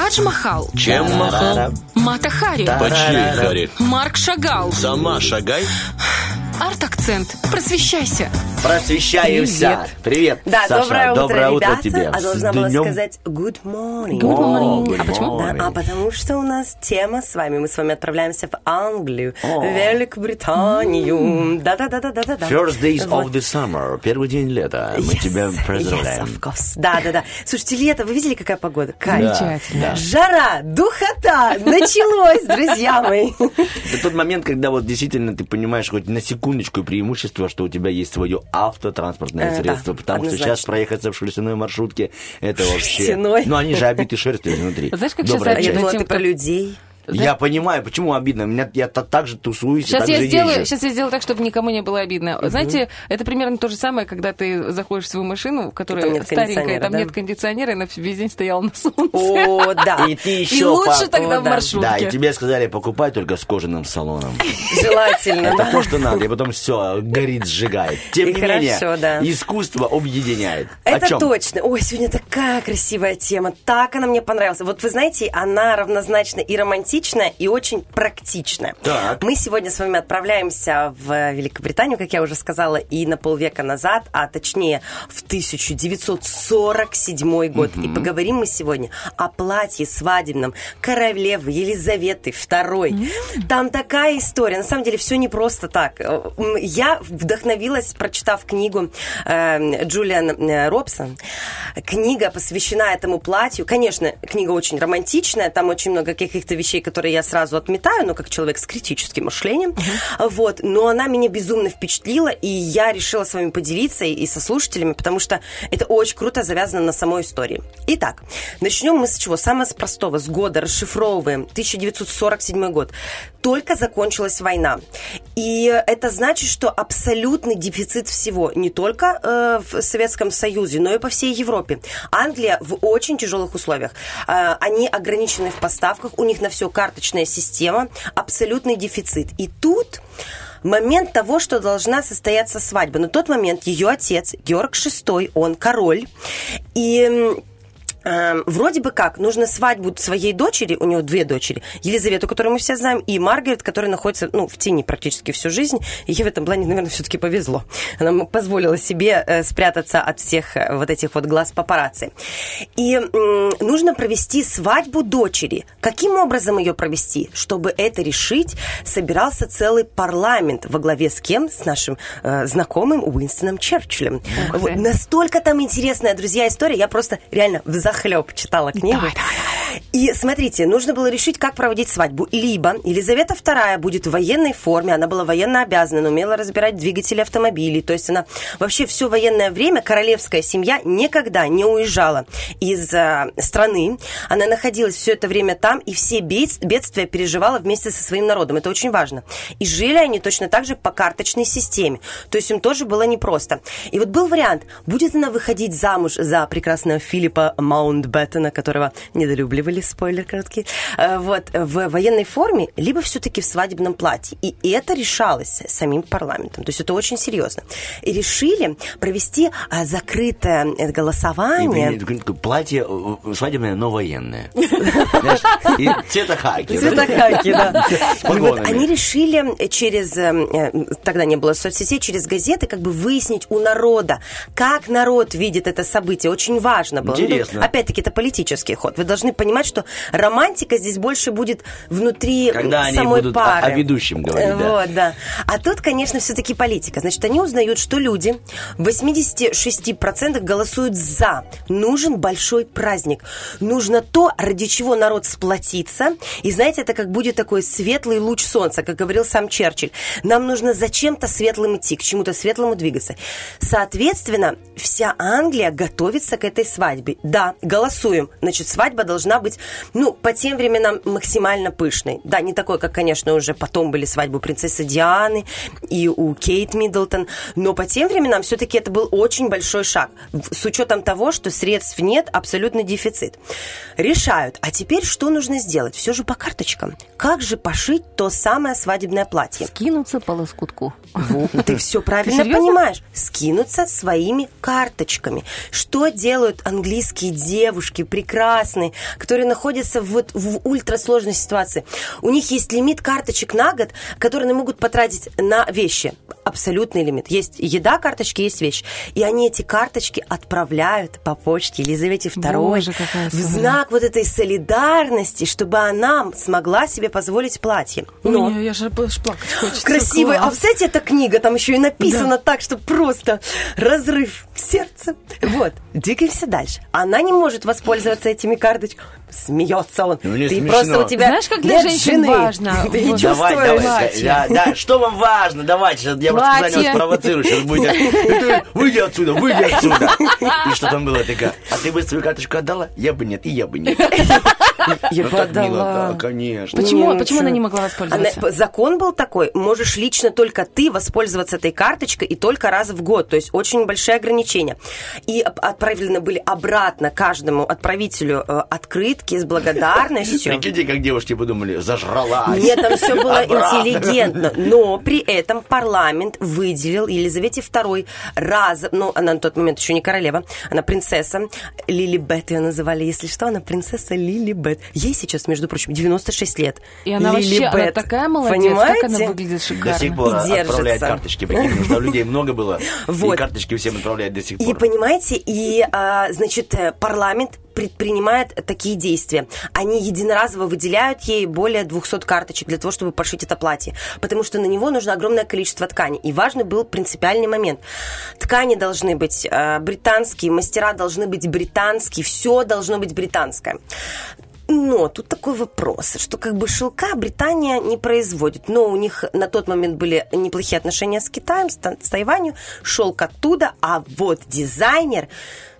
Тадж Махал. Чем махал? Мата Хари. По чьей Хари? Марк Шагал. Сама шагай. Арт-акцент. Просвещайся. Просвещаемся. Привет, Да, Саша. доброе утро, доброе утро ребята. тебе. А должна была днем. сказать good morning. Good morning. Good А почему? Да, morning. а потому что у нас тема с вами. Мы с вами отправляемся в Англию, О. в Великобританию. Да-да-да-да-да-да. First days Вот. of the summer. Первый день лета. Мы Yes, тебя Yes, поздравляем. of course. Да, да, да. Слушайте, лето, вы видели, какая погода? Кайф. Замечательно. Да. Жара, духота, началось, друзья мои. Это тот момент, когда вот действительно ты понимаешь хоть на секундочку преимущество, что у тебя есть свое автотранспортное Э, да, средство, потому что сейчас проехаться в шерстяной маршрутке, это вообще... Шерстяной. Ну, они же обиты шерстью изнутри. Знаешь, как Добрая сейчас я думала, ты про как- людей. Я понимаю, почему обидно. Меня, я та- так же тусуюсь и Сейчас так я, же сделаю, езжу. сейчас я сделаю так, чтобы никому не было обидно. Знаете, это примерно то же самое, когда ты заходишь в свою машину, которая Там старенькая, там да? нет кондиционера, и она весь день стояла на солнце. О, да. И ты еще И лучше по- тогда О, в да. маршрутке. Да, и тебе сказали, покупай только с кожаным салоном. Желательно, Это да. то, что надо, и потом все горит, сжигает. Тем не менее, да. искусство объединяет. Это точно. Ой, сегодня такая красивая тема. Так она мне понравилась. Вот вы знаете, она равнозначна и романтичная, и очень практичная. Так. Мы сегодня с вами отправляемся в Великобританию, как я уже сказала, и на полвека назад, а точнее в 1947 год. И поговорим мы сегодня о платье свадебном королевы Елизаветы II. Там такая история. На самом деле все не просто так. Э, Я вдохновилась, прочитав книгу э, Джулиан Робсон. Книга посвящена этому платью. Конечно, книга очень романтичная, там очень много каких-то вещей, которые я сразу отметаю, но как человек с критическим мышлением. Вот. Но она меня безумно впечатлила, и я решила с вами поделиться и, и со слушателями, потому что это очень круто завязано на самой истории. Итак, начнем мы с чего? Самое с простого, с года, расшифровываем. 1947 год. Только закончилась война. И это значит, что абсолютный дефицит всего, не только э, в Советском Союзе, но и по всей Европе. Англия в очень тяжелых условиях. Э, они ограничены в поставках, у них на все карточная система, абсолютный дефицит. И тут момент того, что должна состояться свадьба. На тот момент ее отец, Георг VI, он король, и Эм, вроде бы как, нужно свадьбу своей дочери, у него две дочери, Елизавету, которую мы все знаем, и Маргарет, которая находится ну, в тени практически всю жизнь. И ей в этом плане, наверное, все-таки повезло. Она позволила себе э, спрятаться от всех э, вот этих вот глаз папарацци. И нужно провести свадьбу дочери. Каким образом ее провести? Чтобы это решить, собирался целый парламент во главе с кем? С нашим э, знакомым Уинстоном Черчиллем. Вот, настолько там интересная, друзья, история. Я просто реально в захлеб читала книгу. Давай, давай, И смотрите, нужно было решить, как проводить свадьбу. Либо Елизавета II будет в военной форме, она была военно обязана, она умела разбирать двигатели автомобилей. То есть она вообще все военное время, королевская семья никогда не уезжала из э, страны. Она находилась все это время там, и все бед- бедствия переживала вместе со своим народом. Это очень важно. И жили они точно так же по карточной системе. То есть им тоже было непросто. И вот был вариант, будет она выходить замуж за прекрасного Филиппа Маунтбеттена, которого недолюбливали, спойлер короткий, э, вот, в военной форме, либо все-таки в свадебном платье. И это решалось самим парламентом. То есть это очень серьезно. И решили провести а, закрытое э, голосование. Платье э, свадебное, но военное. И цвета хаки. Цвета хаки, да. И вот они решили через, э, э, тогда не было соцсетей, через газеты как бы выяснить у народа, как народ видит это событие. Очень важно было. Ну, Интересно. опять-таки, это политический ход. Вы должны понимать, что романтика здесь больше будет внутри Когда они самой будут о- пары. о ведущем говорить, да. Вот, да. А тут, конечно, все-таки политика. Значит, они узнают, что люди в 86% голосуют за. Нужен большой праздник. Нужно то, ради чего народ сплотится. И знаете, это как будет такой светлый луч солнца, как говорил сам Черчилль. Нам нужно зачем-то светлым идти, к чему-то светлому двигаться. Соответственно, вся Англия готовится к этой свадьбе. Да, голосуем. Значит, свадьба должна быть, ну, по тем временам максимально пышной. Да, не такой, как, конечно, уже потом были свадьбы принцессы Дианы и у Кейт Миддлтон. Но по тем временам все-таки это был очень большой шаг. С учетом того, что средств нет, абсолютный дефицит. Решают. А теперь что нужно сделать? Все же по карточкам. Как же пошить то самое свадебное платье? Скинуться по лоскутку. Ты все правильно понимаешь. Скинуться своими карточками. Что делают английские девушки прекрасные, которые находятся вот в ультрасложной ситуации. У них есть лимит карточек на год, которые они могут потратить на вещи. Абсолютный лимит. Есть еда карточки, есть вещь. И они эти карточки отправляют по почте Елизавете II Боже, в знак вот этой солидарности, чтобы она смогла себе позволить платье. Но Ой, я же плакать хочется. красивая. А Класс. представляете, эта книга, там еще и написано так, что просто разрыв сердца. Вот, двигаемся дальше. Она не может воспользоваться этими карточками. Смеется он. Ну, не Ты смешно. просто у тебя Знаешь, как для нет женщин жены. важно Ты не Давай, чувствуешь. давай, да, да, что вам важно? Давайте, сейчас я Платье. вас сказание спровоцирую, сейчас будете. «Это, Выйди отсюда, выйди отсюда. И что там было такая? А ты бы свою карточку отдала? Я бы нет, и я бы нет. Я Ну так мило, подала. да, конечно. Почему, Не, почему ну она чё? не могла воспользоваться? Она- закон был такой, можешь лично только ты воспользоваться этой карточкой и только раз в год, то есть очень большие ограничения. И отправлены были обратно каждому отправителю э, открытки с благодарностью. Прикиньте, как девушки подумали, зажралась. Нет, там все было интеллигентно. Но при этом парламент выделил Елизавете II раз, ну, она на тот момент еще не королева, она принцесса. Лили Бет ее называли, если что, она принцесса Лили Бет. Ей сейчас, между прочим, 96 лет. И она Лили вообще, она такая молодец, Понимаете? как она выглядит шикарно. До сих пор И отправляет держится. карточки, прикинь, потому что людей много было, и Вот. карточки всем отправляет до сих И пор. понимаете, и, а, значит, э, парламент предпринимает такие действия. Они единоразово выделяют ей более 200 карточек для того, чтобы пошить это платье. Потому что на него нужно огромное количество ткани. И важный был принципиальный момент. Ткани должны быть э, британские, мастера должны быть британские, все должно быть британское. Но тут такой вопрос, что как бы шелка Британия не производит. Но у них на тот момент были неплохие отношения с Китаем, с, с Тайванью. Шелк оттуда, а вот дизайнер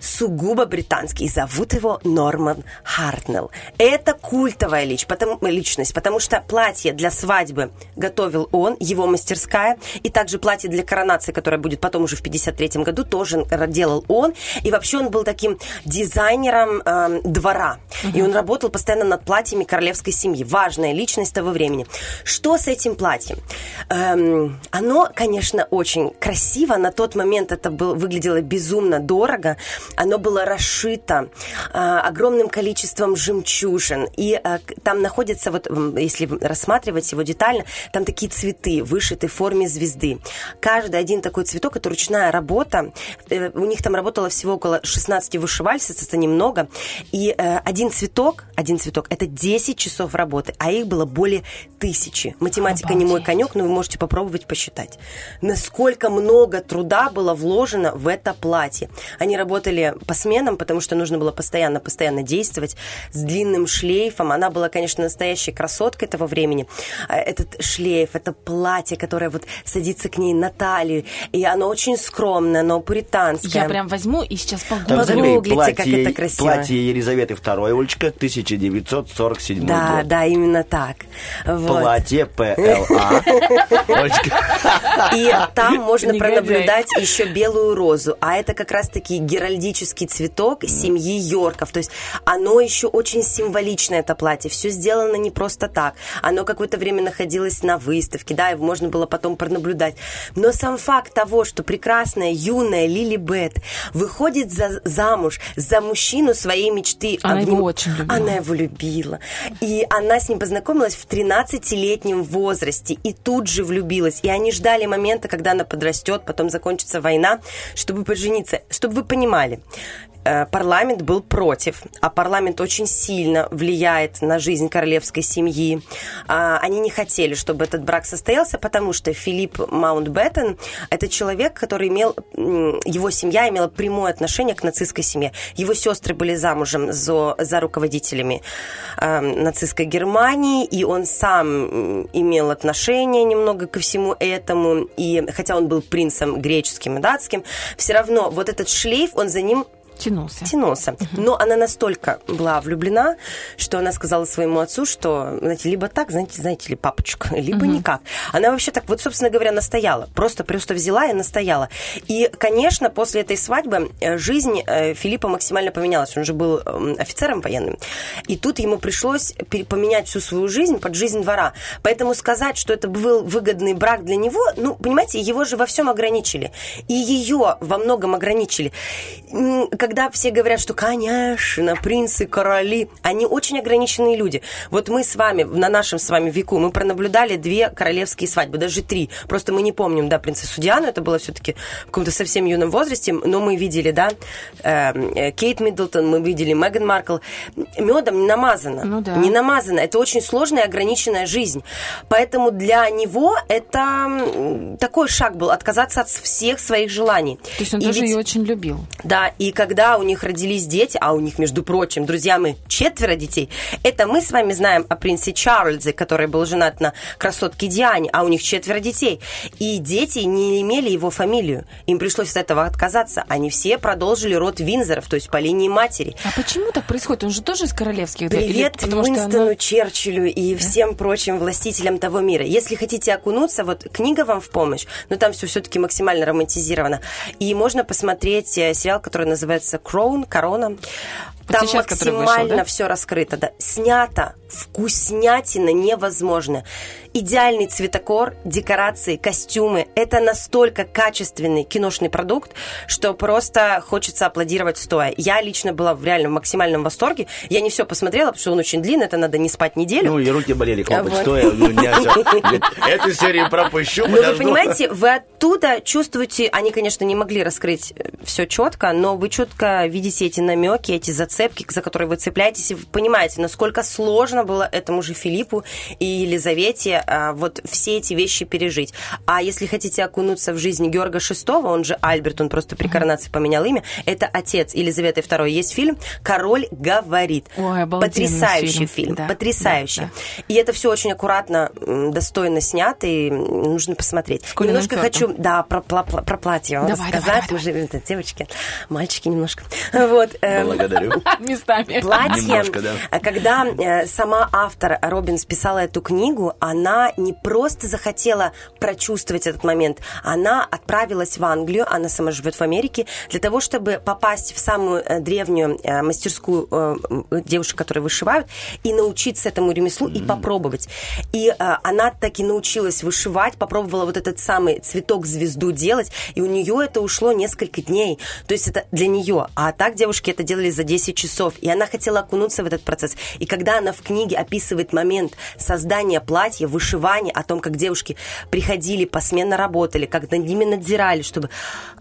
сугубо британский. Зовут его Норман Хартнелл. Это культовая лич- потому- личность, потому что платье для свадьбы готовил он, его мастерская. И также платье для коронации, которое будет потом уже в 53 году, тоже делал он. И вообще он был таким дизайнером эм, двора. И он работал постоянно над платьями королевской семьи. Важная личность того времени. Что с этим платьем? Эм, оно, конечно, очень красиво. На тот момент это был, выглядело безумно дорого. Оно было расшито э, огромным количеством жемчужин. И э, там находится, вот если рассматривать его детально, там такие цветы, вышиты в форме звезды. Каждый один такой цветок, это ручная работа. Э, у них там работало всего около 16 вышивальщиц, это немного. И э, один цветок, один цветок, это 10 часов работы, а их было более тысячи. Математика не мой Обалдеть. конек, но вы можете попробовать посчитать. Насколько много труда было вложено в это платье. Они работали по сменам, потому что нужно было постоянно-постоянно действовать с длинным шлейфом. Она была, конечно, настоящей красоткой этого времени. А Этот шлейф, это платье, которое вот садится к ней на талию, и оно очень скромное, оно пуританское. Я прям возьму и сейчас погуглю. Погуглите, как это красиво. Платье Елизаветы II, Олечка, 1947 Да, год. да, именно так. Вот. Платье ПЛА. И там можно пронаблюдать еще белую розу. А это как раз-таки геральдический цветок семьи Йорков. То есть оно еще очень символичное, это платье. Все сделано не просто так. Оно какое-то время находилось на выставке, да, его можно было потом пронаблюдать. Но сам факт того, что прекрасная, юная Лили Бет выходит за, замуж за мужчину своей мечты. Она а его очень любила. Она его любила. И она с ним познакомилась в 13-летнем возрасте и тут же влюбилась. И они ждали момента, когда она подрастет, потом закончится война, чтобы пожениться. Чтобы вы понимали, парламент был против, а парламент очень сильно влияет на жизнь королевской семьи. А, Они не хотели, чтобы этот брак состоялся, потому что Филипп Маунтбеттен – это человек, который имел, его семья имела прямое отношение к нацистской семье. Его сестры были замужем за, за руководителями э, нацистской Германии, и он сам имел отношение немного ко всему этому, и хотя он был принцем греческим и датским, все равно вот этот шлейф, он за ним Тянулся. тянулся. Но она настолько была влюблена, что она сказала своему отцу, что, знаете, либо так, знаете, знаете ли, папочка, либо никак. Она вообще так, вот, собственно говоря, настояла. Просто, просто взяла и настояла. И, конечно, после этой свадьбы э, жизнь э, Филиппа максимально поменялась. Он же был эм, офицером военным. И тут ему пришлось поменять всю свою жизнь под жизнь двора. Поэтому сказать, что это был выгодный брак для него, ну, понимаете, его же во всем ограничили. И ее во многом ограничили. М, Когда все говорят, что, конечно, принцы, короли, они очень ограниченные люди. Вот мы с вами, на нашем с вами веку, мы пронаблюдали две королевские свадьбы, даже три. Просто мы не помним, да, принцессу Диану, это было все-таки в каком-то совсем юном возрасте, но мы видели, да, э, э, Кейт Миддлтон, мы видели Меган Маркл. Медом не намазано. Ну да. Не намазано. Это очень сложная и ограниченная жизнь. Поэтому для него это такой шаг был, отказаться от всех своих желаний. То есть он И тоже ведь- ее очень любил. да, и когда у них родились дети, а у них, между прочим, друзья, мы четверо детей, это мы с вами знаем о принце Чарльзе, который был женат на красотке Диане, а у них четверо детей. И дети не имели его фамилию. Им пришлось от этого отказаться. Они все продолжили род Винзоров, то есть по линии матери. А почему так происходит? Он же тоже из королевских. да? Или Привет потому что Уинстону она- Черчиллю и всем прочим властителям того мира. Если хотите окунуться, вот книга вам в помощь, но там все все-таки максимально романтизировано. И можно посмотреть э, сериал, который называется «Кроун», «Корона». Вот Там сейчас, который вышел, максимально да? все раскрыто. Да. Снято, вкуснятина невозможно. Идеальный цветокор, декорации, костюмы. Это настолько качественный киношный продукт, что просто хочется аплодировать стоя. Я лично была в реально максимальном восторге. Я не все посмотрела, потому что он очень длинный, это надо не спать неделю. Ну, и руки болели, хлопать Вот. стоя. Ну. Эту серию пропущу, Ну, вы понимаете, вы оттуда чувствуете, они, конечно, не могли раскрыть все четко, но вы четко видите эти намеки, эти зацепки, за которые вы цепляетесь, и вы понимаете, насколько сложно было этому же Филиппу и Елизавете а, вот все эти вещи пережить. А если хотите окунуться в жизнь Георга VI, он же Альберт, он просто при коронации поменял имя, это отец Елизаветы II. Есть фильм «Король говорит». Ой, Потрясающий фильм. фильм, Да, потрясающий. да, И это все очень аккуратно, достойно снято, и нужно посмотреть. Немножко Фёртом. хочу, да, про, пла- про платье вам Давай, давай, рассказать. давай, Мы же, девочки, мальчики немножко. Вот. эм, Благодарю. Местами. Платье, Немножко, да. а когда э, сама автор Робинс писала эту книгу, она не просто захотела прочувствовать этот момент, она отправилась в Англию, она сама живет в Америке, для того, чтобы попасть в самую э, древнюю э, мастерскую э, девушек, которые вышивают, и научиться этому ремеслу и попробовать. И она таки научилась вышивать, попробовала вот этот самый цветок-звезду делать, и у нее это ушло несколько дней. То есть это для нее. А так девушки это делали за 10 часов. И она хотела окунуться в этот процесс. И когда она в книге описывает момент создания платья, вышивания, о том, как девушки приходили, посменно работали, как над ними надзирали, чтобы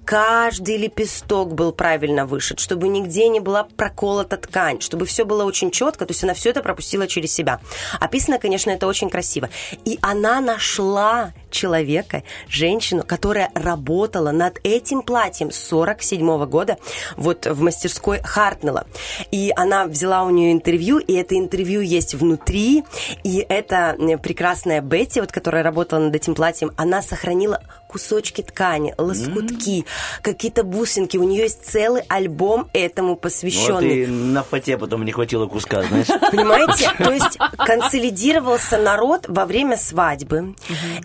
каждый лепесток был правильно вышит, чтобы нигде не была проколота ткань, чтобы все было очень четко, то есть она все это пропустила через себя. Описано, конечно, это очень красиво. И она нашла человека, женщину, которая работала над этим платьем с 47 года вот в мастерской Хартнелла. И она взяла у нее интервью, и это интервью есть внутри, и эта прекрасная Бетти, вот, которая работала над этим платьем, она сохранила кусочки ткани, лоскутки, какие-то бусинки. У нее есть целый альбом этому Вот посвященный. и на фате потом не хватило куска, знаешь. Понимаете? То есть консолидировался народ во время свадьбы,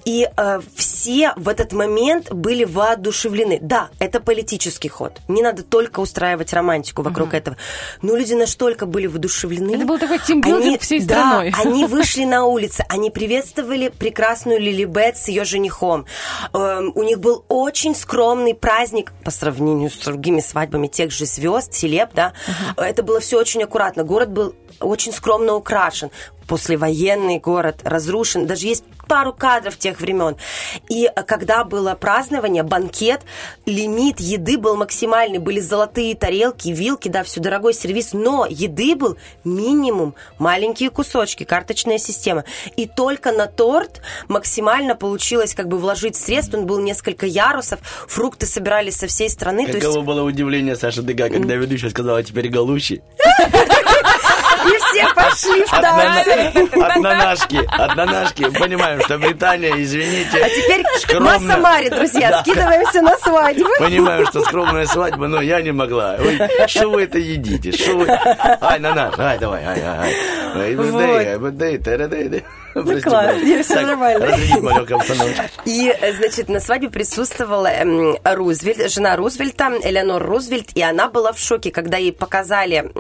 и э, все в этот момент были воодушевлены. Да, это политический ход. Не надо только устраивать романтику вокруг этого. Но люди настолько были воодушевлены. Это был такой тимбилдинг Они- всей да, страной. они вышли на улицы, они приветствовали прекрасную Лилибет с ее женихом. Эм, у них был очень скромный праздник по сравнению с другими свадьбами тех же звезд, селеб, да. Это было все очень аккуратно. Город был очень скромно украшен. Послевоенный город разрушен. Даже есть пару кадров тех времен. И э, когда было празднование, банкет, лимит еды был максимальный. Были золотые тарелки, вилки, да, все дорогой сервис. Но еды был минимум. Маленькие кусочки, карточная система. И только на торт максимально получилось как бы вложить средств. Он был несколько ярусов. Фрукты собирались со всей страны. То есть Каково было удивление Саши Дега, когда ведущая сказала, теперь галуши. и все пошли в танцы. от нанашки. Понимаем, что Британия, извините. А теперь на скромно. Самаре, друзья, Да. скидываемся на свадьбу. Понимаю, что скромная свадьба, но я не могла. Ой, что вы это едите? Что вы... Ай, на наш, ай, давай, ай, ай, ай. Прости, класс, всё Так, нормально. И, э, значит, на свадьбе присутствовала эм, Рузвельт, жена Рузвельта, Элеонор Рузвельт, и она была в шоке, когда ей показали,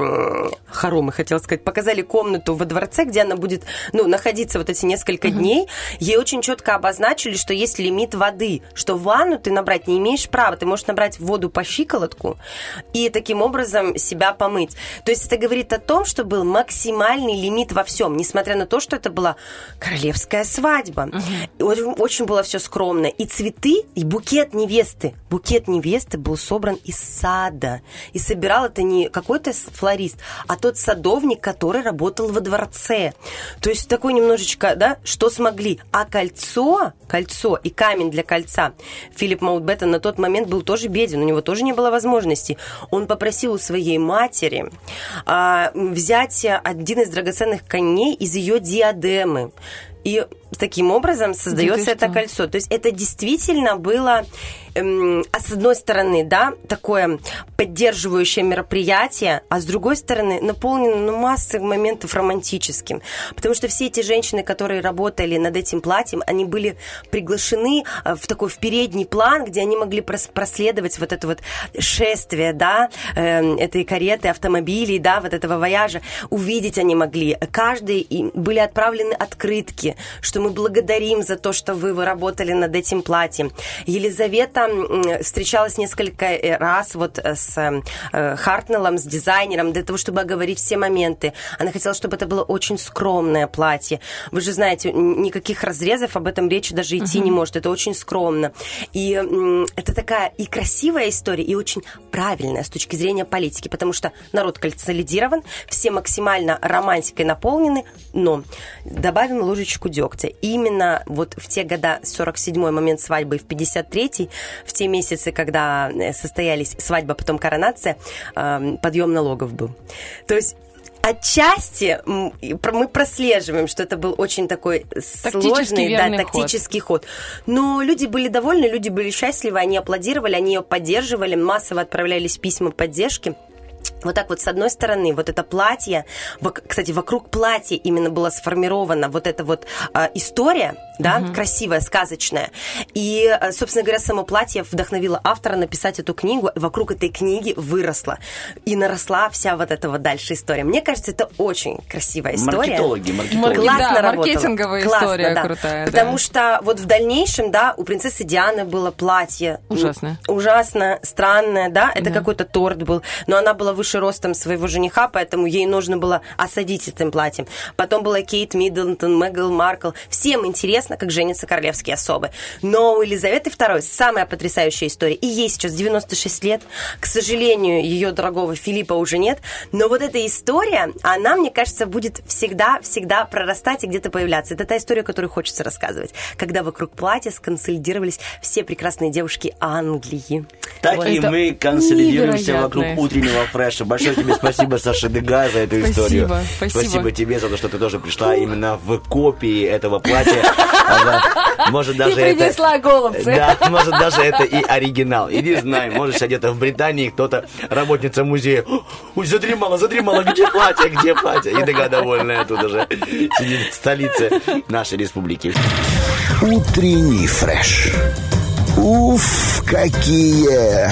хоромы, хотела сказать, показали комнату во дворце, где она будет, ну, находиться вот эти несколько дней. Ей очень четко обозначили, что есть лимит воды, что ванну ты набрать не имеешь права, ты можешь набрать воду по щиколотку и таким образом себя помыть. То есть это говорит о том, что был максимальный лимит во всем, несмотря на то, что это была королевская свадьба. И Очень, очень было все скромно. И цветы, и букет невесты. Букет невесты был собран из сада. И собирал это не какой-то флорист, а тот садовник, который работал во дворце. То есть такой немножечко, да, что смогли. А кольцо, кольцо и камень для кольца Филипп Маутбеттен на тот момент был тоже беден, у него тоже не было возможности. Он попросил у своей матери а, взять один из драгоценных камней из ее диадемы. И таким образом создается это что? кольцо. То есть это действительно было, эм, а с одной стороны, да, такое поддерживающее мероприятие, а с другой стороны наполнено ну, массой моментов романтическим. Потому что все эти женщины, которые работали над этим платьем, они были приглашены э, в такой в передний план, где они могли прос- проследовать вот это вот шествие, да, э, этой кареты, автомобилей, да, вот этого вояжа. Увидеть они могли. Каждый были отправлены открытки, что мы благодарим за то, что вы, вы работали над этим платьем. Елизавета встречалась несколько э, раз вот э, с э, Хартнеллом, с дизайнером, для того, чтобы оговорить все моменты. Она хотела, чтобы это было очень скромное платье. Вы же знаете, никаких разрезов об этом речи даже идти не может. Это очень скромно. И это такая и красивая история, и очень правильная с точки зрения политики, потому что народ консолидирован, все максимально романтикой наполнены, но добавим ложечку дегтя. Именно вот в те года, 47-й момент свадьбы и в 53-й, в те месяцы, когда э, состоялись свадьба, потом коронация, эм, подъем налогов был. То есть Отчасти мы прослеживаем, что это был очень такой сложный, да, верный ход. тактический ход. Но люди были довольны, люди были счастливы, они аплодировали, они ее поддерживали, массово отправлялись письма поддержки. Вот так вот, с одной стороны, вот это платье, кстати, вокруг платья именно была сформирована вот эта вот а, история, да, красивая, сказочная. И, а, собственно говоря, само платье вдохновило автора написать эту книгу, и вокруг этой книги выросла и наросла вся вот эта вот дальше история. Мне кажется, это очень красивая история. Маркетологи, маркетологи. Маркет- Классно Да, работала. маркетинговая Классно, история да. крутая, Потому да. что вот в дальнейшем, да, у принцессы Дианы было платье. Ужасное. Ужасно, странное, да, это какой-то торт был. Но она была выше ростом своего жениха, поэтому ей нужно было осадить этим платьем. Потом была Кейт Миддлтон, Мегал Маркл. Всем интересно, как женятся королевские особы. Но у Елизаветы II самая потрясающая история. И ей сейчас 96 лет. К сожалению, ее дорогого Филиппа уже нет. Но вот эта история, она, мне кажется, будет всегда-всегда прорастать и где-то появляться. Это та история, которую хочется рассказывать. Когда вокруг платья сконсолидировались все прекрасные девушки Англии. Так Вот и это мы консолидируемся вокруг утреннего фреша. Большое тебе спасибо, Саша Дега, за эту Спасибо, историю. спасибо. тебе за то, что ты тоже пришла именно в копии этого платья. Может даже И это... принесла голубцы. Да, может даже это и оригинал. Иди знай, может где-то в Британии кто-то, работница музея, ой, задремала, задремала, где платье, где платье? И такая довольная тут уже сидит в столице нашей республики. Утренний фреш. Уф, какие